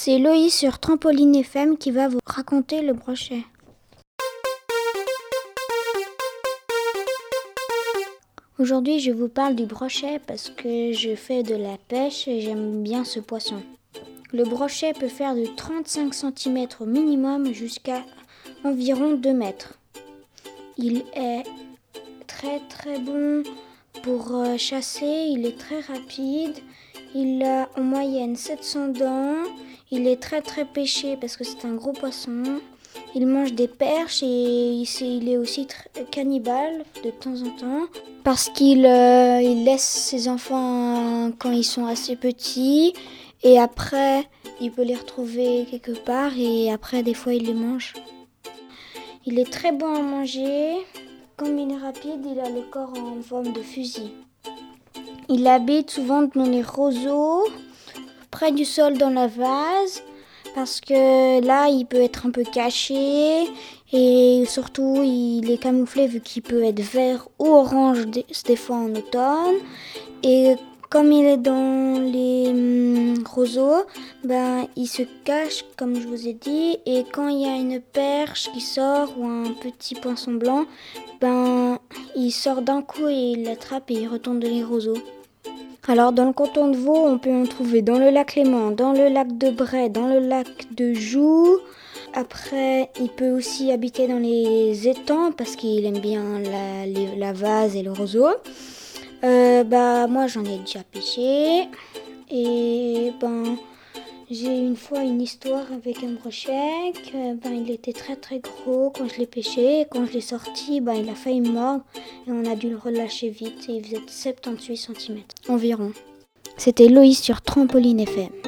C'est Loïs sur Trampoline FM qui va vous raconter le brochet. Aujourd'hui, je vous parle du brochet parce que je fais de la pêche et j'aime bien ce poisson. Le brochet peut faire de 35 cm au minimum jusqu'à environ 2 mètres. Il est très très bon pour euh, chasser, il est très rapide, il a en moyenne 700 dents, il est très très pêché parce que c'est un gros poisson. Il mange des perches et il est aussi cannibale de temps en temps parce qu'il euh, laisse ses enfants quand ils sont assez petits et après il peut les retrouver quelque part et après des fois il les mange. Il est très bon à manger. Comme il est rapide, il a le corps en forme de fusil. Il habite souvent dans les roseaux, près du sol dans la vase, parce que là, il peut être un peu caché et surtout, il est camouflé vu qu'il peut être vert ou orange des, fois en automne. Et comme il est dans les hum, roseaux, ben, il se cache, comme je vous ai dit. Et quand il y a une perche qui sort ou un petit poisson blanc, ben, il sort d'un coup et il l'attrape et il retourne dans les roseaux. Alors dans le canton de Vaud, on peut en trouver dans le lac Léman, dans le lac de Bray, dans le lac de Joux. Après, il peut aussi habiter dans les étangs parce qu'il aime bien la, vase et le roseau. Euh, bah moi j'en ai déjà pêché et ben j'ai une fois une histoire avec un brochet. ben, il était très très gros quand je l'ai pêché. quand je l'ai sorti, ben, il a failli mordre et on a dû le relâcher vite. Il faisait 78 cm environ. C'était Loïs sur Trampoline FM.